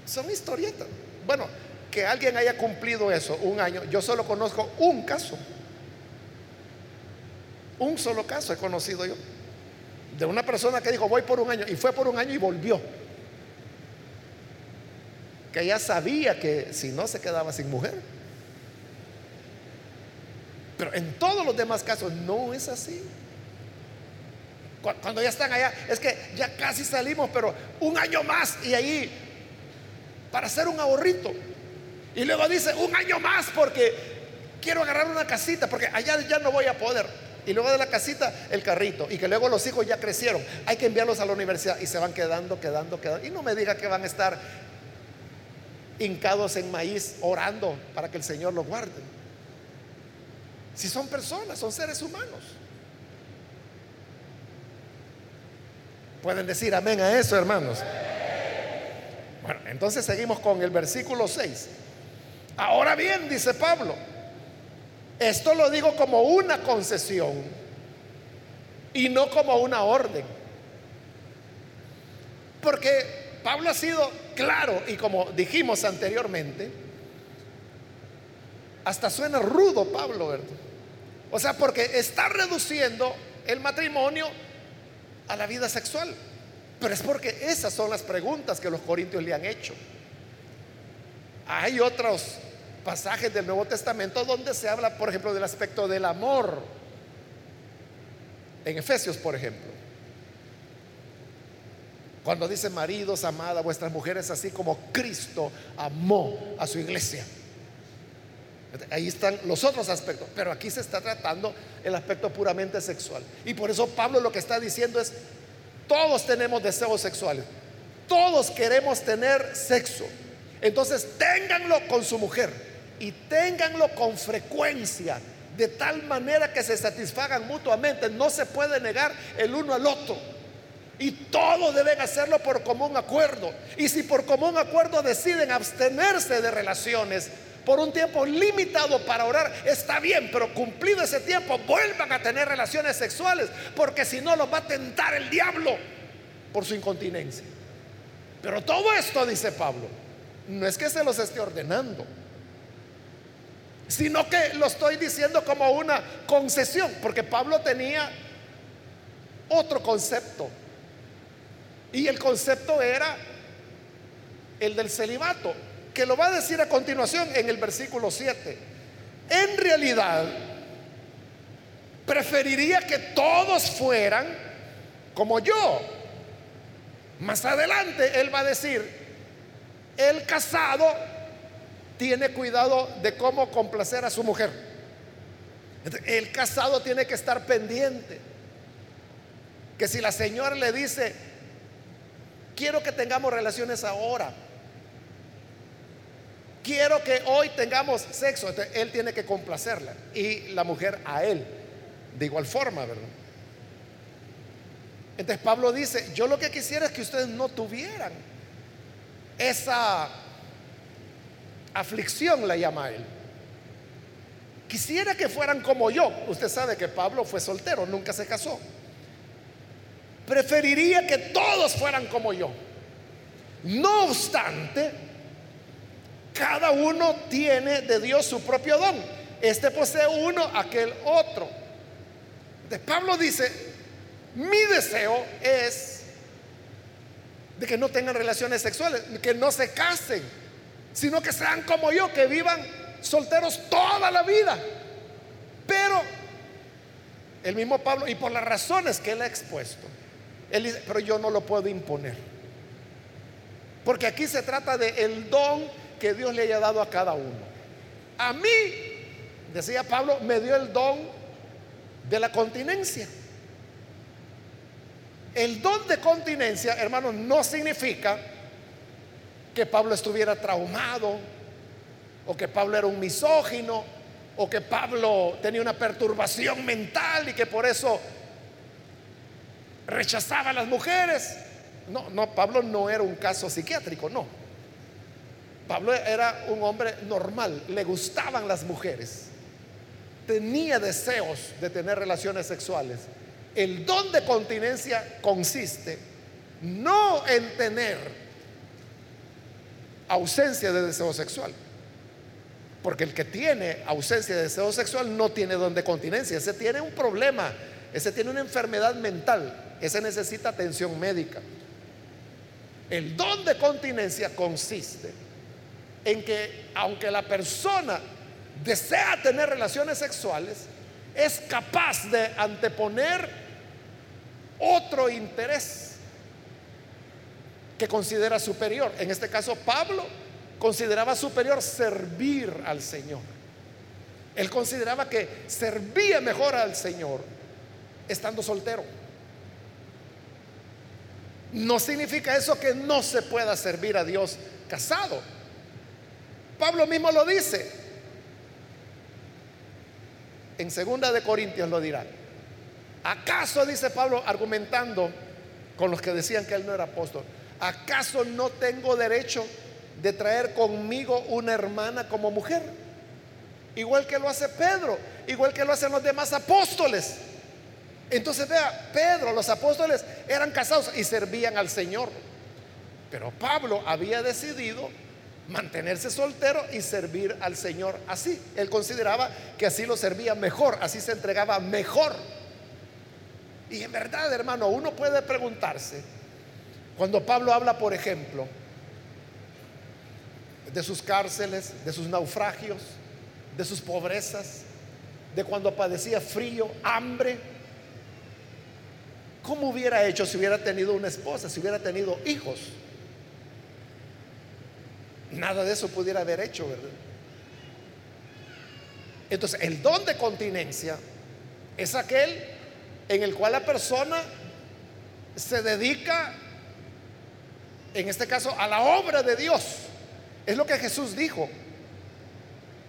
Son historietas. Bueno, que alguien haya cumplido eso un año, yo solo conozco un caso. Un solo caso he conocido yo. De una persona que dijo, voy por un año, y fue por un año y volvió. Que ya sabía que si no se quedaba sin mujer. Pero en todos los demás casos no es así. Cuando ya están allá, es que ya casi salimos, pero un año más y ahí para hacer un ahorrito. Y luego dice, un año más porque quiero agarrar una casita, porque allá ya no voy a poder. Y luego de la casita, el carrito. Y que luego los hijos ya crecieron. Hay que enviarlos a la universidad y se van quedando, quedando, quedando. Y no me diga que van a estar hincados en maíz orando para que el Señor los guarde. Si son personas, son seres humanos. Pueden decir amén a eso, hermanos. Bueno, entonces seguimos con el versículo 6. Ahora bien, dice Pablo, esto lo digo como una concesión y no como una orden. Porque Pablo ha sido claro y como dijimos anteriormente, hasta suena rudo Pablo. O sea, porque está reduciendo el matrimonio a la vida sexual. Pero es porque esas son las preguntas que los corintios le han hecho. Hay otros pasajes del Nuevo Testamento donde se habla, por ejemplo, del aspecto del amor. En Efesios, por ejemplo. Cuando dice maridos, amada vuestras mujeres, así como Cristo amó a su iglesia. Ahí están los otros aspectos, pero aquí se está tratando el aspecto puramente sexual. Y por eso Pablo lo que está diciendo es, todos tenemos deseos sexuales, todos queremos tener sexo, Entonces ténganlo con su mujer y ténganlo con frecuencia, de tal manera que se satisfagan mutuamente. No se puede negar el uno al otro. Y todos deben hacerlo por común acuerdo. Y si por común acuerdo deciden abstenerse de relaciones por un tiempo limitado para orar, está bien, pero cumplido ese tiempo, vuelvan a tener relaciones sexuales, porque si no los va a tentar el diablo por su incontinencia. Pero todo esto, dice Pablo, no es que se los esté ordenando, sino que lo estoy diciendo como una concesión, porque Pablo tenía otro concepto. Y el concepto era el del celibato, que lo va a decir a continuación en el versículo 7. En realidad, preferiría que todos fueran como yo. Más adelante él va a decir, el casado tiene cuidado de cómo complacer a su mujer. El casado tiene que estar pendiente. Que si la señora le dice, quiero que tengamos relaciones ahora, quiero que hoy tengamos sexo, él tiene que complacerla y la mujer a él, de igual forma, ¿verdad? Entonces Pablo dice, yo lo que quisiera es que ustedes no tuvieran esa aflicción, la llama él. Quisiera que fueran como yo. Usted sabe que Pablo fue soltero, nunca se casó. Preferiría que todos fueran como yo. No obstante, cada uno tiene de Dios su propio don. Este posee uno, aquel otro. De Pablo dice, mi deseo es de que no tengan relaciones sexuales, que no se casen, sino que sean como yo, que vivan solteros toda la vida. Pero el mismo Pablo, y por las razones que él ha expuesto, él dice, pero yo no lo puedo imponer. Porque aquí se trata de el don que Dios le haya dado a cada uno. A mí, decía Pablo, me dio el don de la continencia. El don de continencia, hermano, no significa que Pablo estuviera traumado o que Pablo era un misógino o que Pablo tenía una perturbación mental y que por eso rechazaba a las mujeres. No, no, Pablo no era un caso psiquiátrico, no. Pablo era un hombre normal, le gustaban las mujeres, tenía deseos de tener relaciones sexuales. El don de continencia consiste no en tener ausencia de deseo sexual, porque el que tiene ausencia de deseo sexual no tiene don de continencia, ese tiene un problema, ese tiene una enfermedad mental, ese necesita atención médica. El don de continencia consiste en que aunque la persona desea tener relaciones sexuales, es capaz de anteponer otro interés que considera superior. En este caso, Pablo consideraba superior servir al Señor. Él consideraba que servía mejor al Señor estando soltero. No significa eso que no se pueda servir a Dios casado. Pablo mismo lo dice. En segunda de Corintios lo dirá. ¿Acaso, dice Pablo, argumentando con los que decían que él no era apóstol, ¿acaso no tengo derecho de traer conmigo una hermana como mujer? Igual que lo hace Pedro, igual que lo hacen los demás apóstoles. Entonces vea, Pedro, los apóstoles eran casados y servían al Señor. Pero Pablo había decidido mantenerse soltero y servir al Señor así. Él consideraba que así lo servía mejor, así se entregaba mejor. Y en verdad, hermano, uno puede preguntarse, cuando Pablo habla, por ejemplo, de sus cárceles, de sus naufragios, de sus pobrezas, de cuando padecía frío, hambre, ¿Cómo hubiera hecho si hubiera tenido una esposa, si hubiera tenido hijos? Nada de eso pudiera haber hecho, ¿verdad? Entonces, el don de continencia es aquel en el cual la persona se dedica, en este caso, a la obra de Dios, Es lo que Jesús dijo,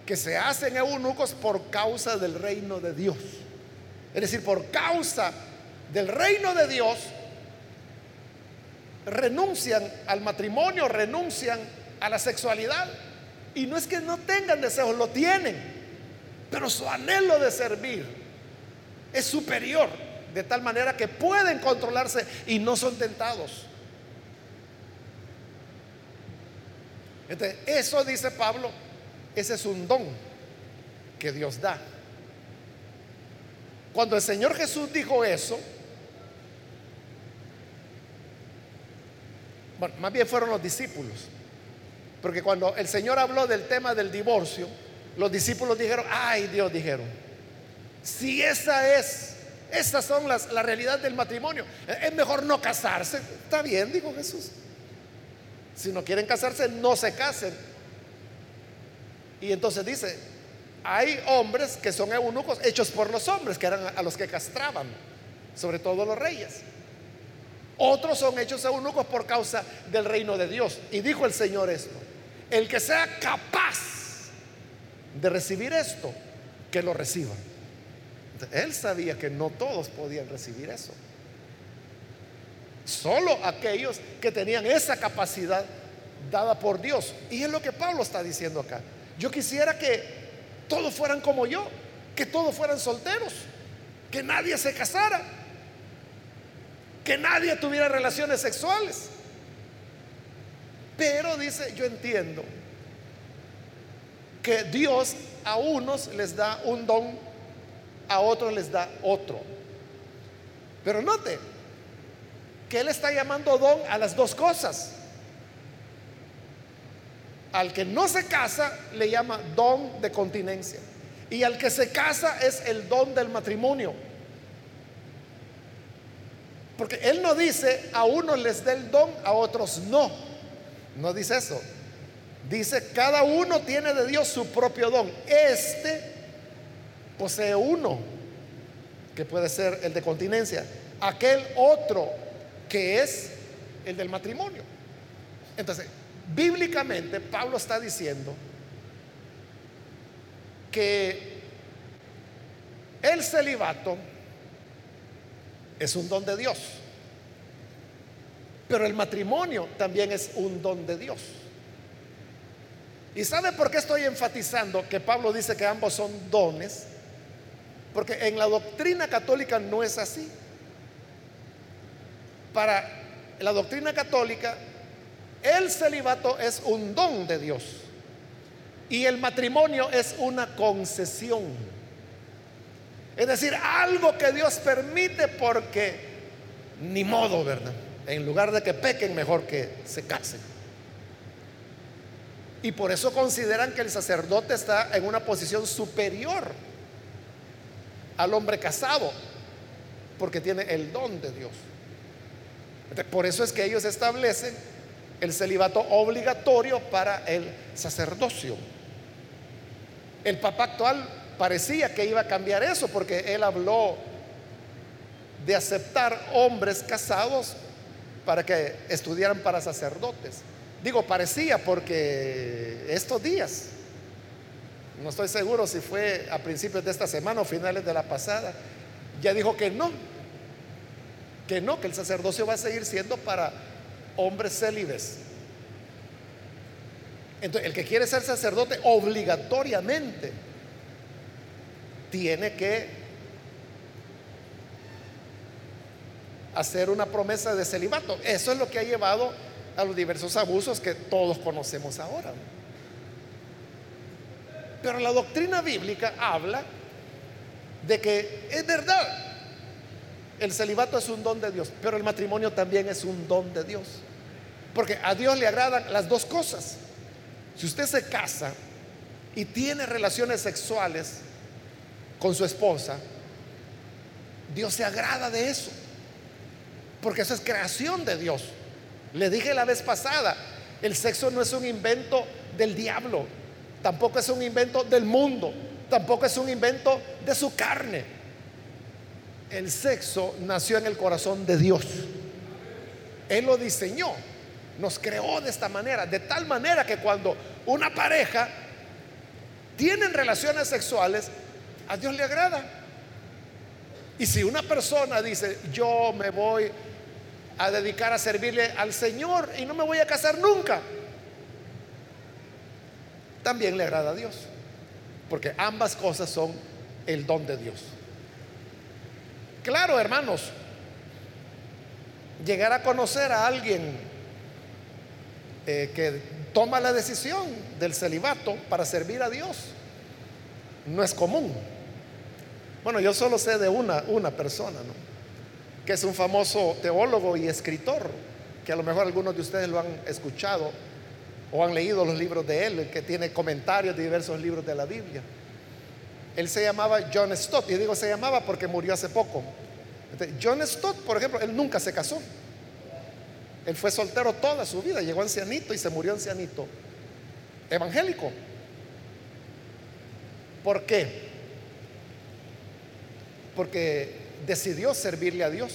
que se hacen eunucos por causa del reino de Dios. Es decir, por causa del reino de Dios, renuncian al matrimonio, renuncian a la sexualidad. Y no es que no tengan deseos, lo tienen. Pero su anhelo de servir es superior, de tal manera que pueden controlarse y no son tentados. Entonces, eso dice Pablo, ese es un don que Dios da. Cuando el Señor Jesús dijo eso, bueno, más bien fueron los discípulos. Porque cuando el Señor habló del tema del divorcio, los discípulos dijeron, ay Dios, dijeron, si esa es, esas son las, la realidad del matrimonio, es mejor no casarse. Está bien, dijo Jesús. Si no quieren casarse, no se casen. Y entonces dice, hay hombres que son eunucos hechos por los hombres, que eran a los que castraban, sobre todo los reyes. Otros son hechos eunucos por causa del reino de Dios. Y dijo el Señor esto, el que sea capaz de recibir esto, que lo reciba. Él sabía que no todos podían recibir eso. Solo aquellos que tenían esa capacidad dada por Dios. Y es lo que Pablo está diciendo acá. Yo quisiera que todos fueran como yo, que todos fueran solteros, que nadie se casara, que nadie tuviera relaciones sexuales. Pero dice, yo entiendo que Dios a unos les da un don, a otros les da otro. Pero note que Él está llamando don a las dos cosas. Al que no se casa le llama don de continencia. Y al que se casa es el don del matrimonio. Porque Él no dice a unos les dé el don, a otros no. No dice eso. Dice, cada uno tiene de Dios su propio don. Este posee uno, que puede ser el de continencia. Aquel otro, que es el del matrimonio. Entonces, bíblicamente, Pablo está diciendo que el celibato es un don de Dios. Pero el matrimonio también es un don de Dios. ¿Y sabe por qué estoy enfatizando que Pablo dice que ambos son dones? Porque en la doctrina católica no es así. Para la doctrina católica, el celibato es un don de Dios y el matrimonio es una concesión. Es decir, algo que Dios permite porque ni modo, ¿verdad? En lugar de que pequen, mejor que se casen. Y por eso consideran que el sacerdote está en una posición superior al hombre casado, porque tiene el don de Dios. Por eso es que ellos establecen el celibato obligatorio para el sacerdocio. El papa actual parecía que iba a cambiar eso, porque él habló de aceptar hombres casados para que estudiaran para sacerdotes. Digo, parecía porque estos días, no estoy seguro si fue a principios de esta semana o finales de la pasada, ya dijo que no, que no, que el sacerdocio va a seguir siendo para hombres célibes. Entonces, el que quiere ser sacerdote obligatoriamente tiene que hacer una promesa de celibato. Eso es lo que ha llevado a los diversos abusos que todos conocemos ahora. Pero la doctrina bíblica habla de que es verdad, el celibato es un don de Dios, pero el matrimonio también es un don de Dios. Porque a Dios le agradan las dos cosas. Si usted se casa y tiene relaciones sexuales con su esposa, Dios se agrada de eso porque eso es creación de Dios. Le dije la vez pasada, el sexo no es un invento del diablo, tampoco es un invento del mundo, tampoco es un invento de su carne. El sexo nació en el corazón de Dios. Él lo diseñó, nos creó de esta manera, de tal manera que cuando una pareja tienen relaciones sexuales, a Dios le agrada. Y si una persona dice, yo me voy a dedicar a servirle al Señor y no me voy a casar nunca, también le agrada a Dios. Porque ambas cosas son el don de Dios. Claro, hermanos, llegar a conocer a alguien eh, que toma la decisión del celibato para servir a Dios no es común. Bueno, yo solo sé de una, una persona, ¿no? que es un famoso teólogo y escritor, que a lo mejor algunos de ustedes lo han escuchado o han leído los libros de él, que tiene comentarios de diversos libros de la Biblia. Él se llamaba John Stott, y digo se llamaba porque murió hace poco. John Stott, por ejemplo, él nunca se casó. Él fue soltero toda su vida, llegó ancianito y se murió ancianito. Evangélico. ¿Por qué? Porque decidió servirle a Dios.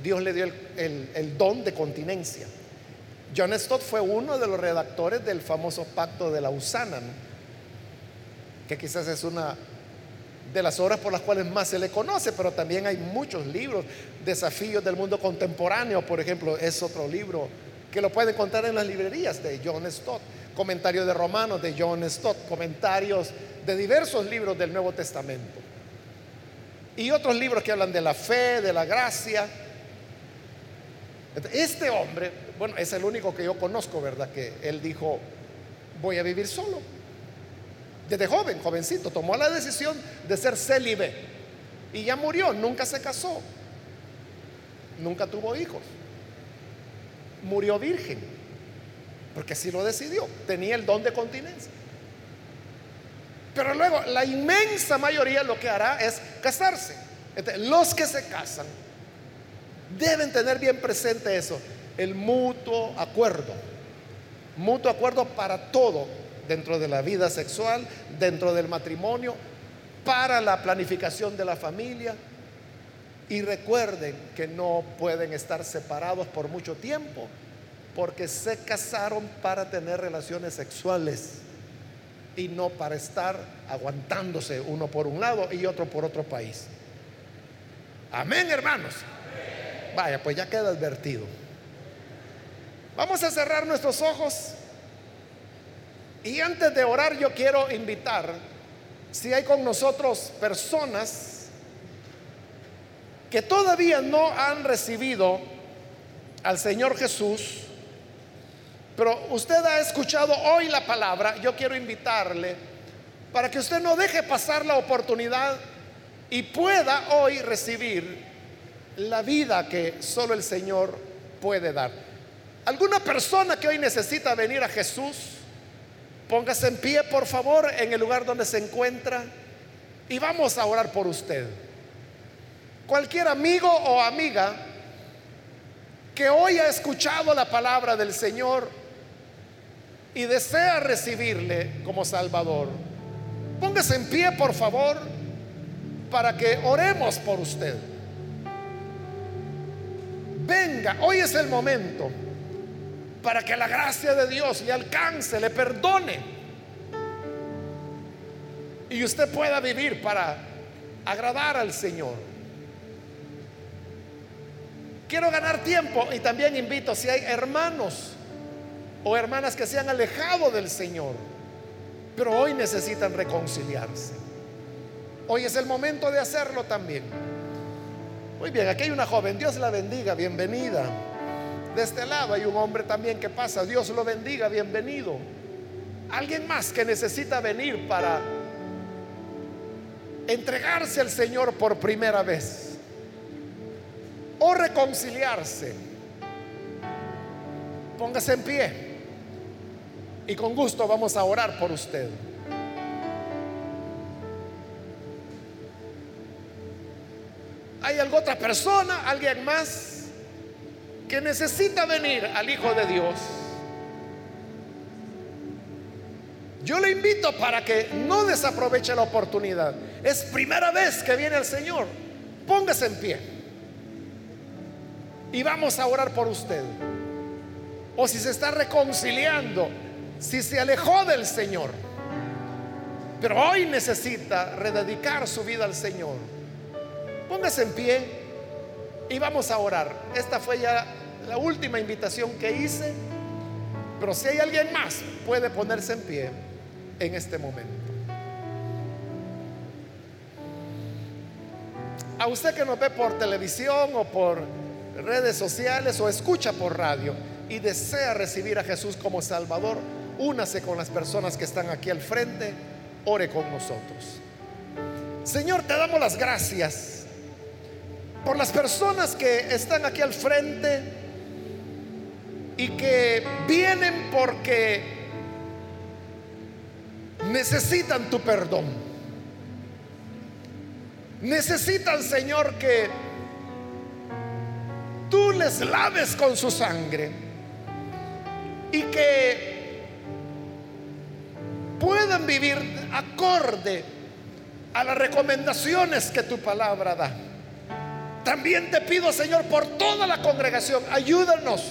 Dios le dio el, don de continencia. John Stott fue uno de los redactores del famoso pacto de la Usana, que quizás es una de las obras por las cuales más se le conoce, pero también hay muchos libros, Desafíos del Mundo Contemporáneo, por ejemplo, es otro libro que lo pueden encontrar en las librerías de John Stott, comentarios de Romanos de John Stott, comentarios de diversos libros del Nuevo Testamento. Y otros libros que hablan de la fe, de la gracia. Este hombre, bueno, es el único que yo conozco, ¿verdad? Que él dijo, voy a vivir solo. Desde joven, jovencito, tomó la decisión de ser célibe. Y ya murió, nunca se casó. Nunca tuvo hijos. Murió virgen. Porque así lo decidió. Tenía el don de continencia. Pero luego la inmensa mayoría lo que hará es casarse. los que se casan deben tener bien presente eso, el mutuo acuerdo. Mutuo acuerdo para todo dentro de la vida sexual, dentro del matrimonio, para la planificación de la familia. Y recuerden que no pueden estar separados por mucho tiempo, porque se casaron para tener relaciones sexuales y no para estar aguantándose uno por un lado y otro por otro país. Amén, hermanos. Vaya, pues ya queda advertido. Vamos a cerrar nuestros ojos y antes de orar yo quiero invitar, si hay con nosotros personas que todavía no han recibido al Señor Jesús, pero usted ha escuchado hoy la palabra, yo quiero invitarle para que usted no deje pasar la oportunidad y pueda hoy recibir la vida que solo el Señor puede dar. ¿Alguna persona que hoy necesita venir a Jesús? Póngase en pie, por favor, en el lugar donde se encuentra y vamos a orar por usted. Cualquier amigo o amiga que hoy ha escuchado la palabra del Señor y desea recibirle como Salvador, póngase en pie, por favor, para que oremos por usted. Venga, hoy es el momento para que la gracia de Dios le alcance, le perdone. Y usted pueda vivir para agradar al Señor. Quiero ganar tiempo y también invito si hay hermanos o hermanas que se han alejado del Señor, pero hoy necesitan reconciliarse. Hoy es el momento de hacerlo también. Muy bien, aquí hay una joven, Dios la bendiga, bienvenida. De este lado hay un hombre también que pasa. Dios lo bendiga, bienvenido. Alguien más que necesita venir para entregarse al Señor por primera vez. O reconciliarse. Póngase en pie. Y con gusto vamos a orar por usted. ¿Hay alguna otra persona? ¿Alguien más? que necesita venir al Hijo de Dios, yo le invito para que no desaproveche la oportunidad. Es primera vez que viene el Señor. Póngase en pie. Y vamos a orar por usted. O si se está reconciliando, si se alejó del Señor, pero hoy necesita rededicar su vida al Señor, póngase en pie y vamos a orar. Esta fue ya la última invitación que hice, pero si hay alguien más, puede ponerse en pie en este momento. A usted que nos ve por televisión o por redes sociales o escucha por radio y desea recibir a Jesús como Salvador, únase con las personas que están aquí al frente, ore con nosotros. Señor, te damos las gracias por las personas que están aquí al frente y que vienen porque necesitan tu perdón. Necesitan, Señor, que tú les laves con su sangre y que puedan vivir acorde a las recomendaciones que tu palabra da. También te pido, Señor, por toda la congregación, ayúdanos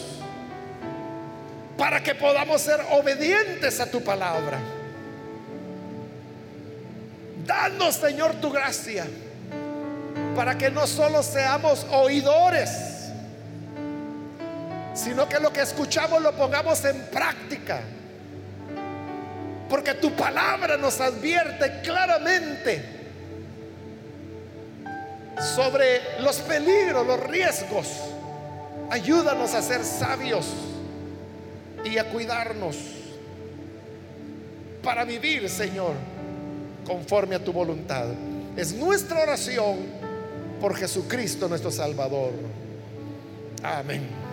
para que podamos ser obedientes a tu palabra. Danos, Señor, tu gracia para que no solo seamos oidores, sino que lo que escuchamos lo pongamos en práctica. Porque tu palabra nos advierte claramente sobre los peligros, los riesgos. Ayúdanos a ser sabios y a cuidarnos para vivir, Señor, conforme a tu voluntad. Es nuestra oración por Jesucristo nuestro Salvador. Amén.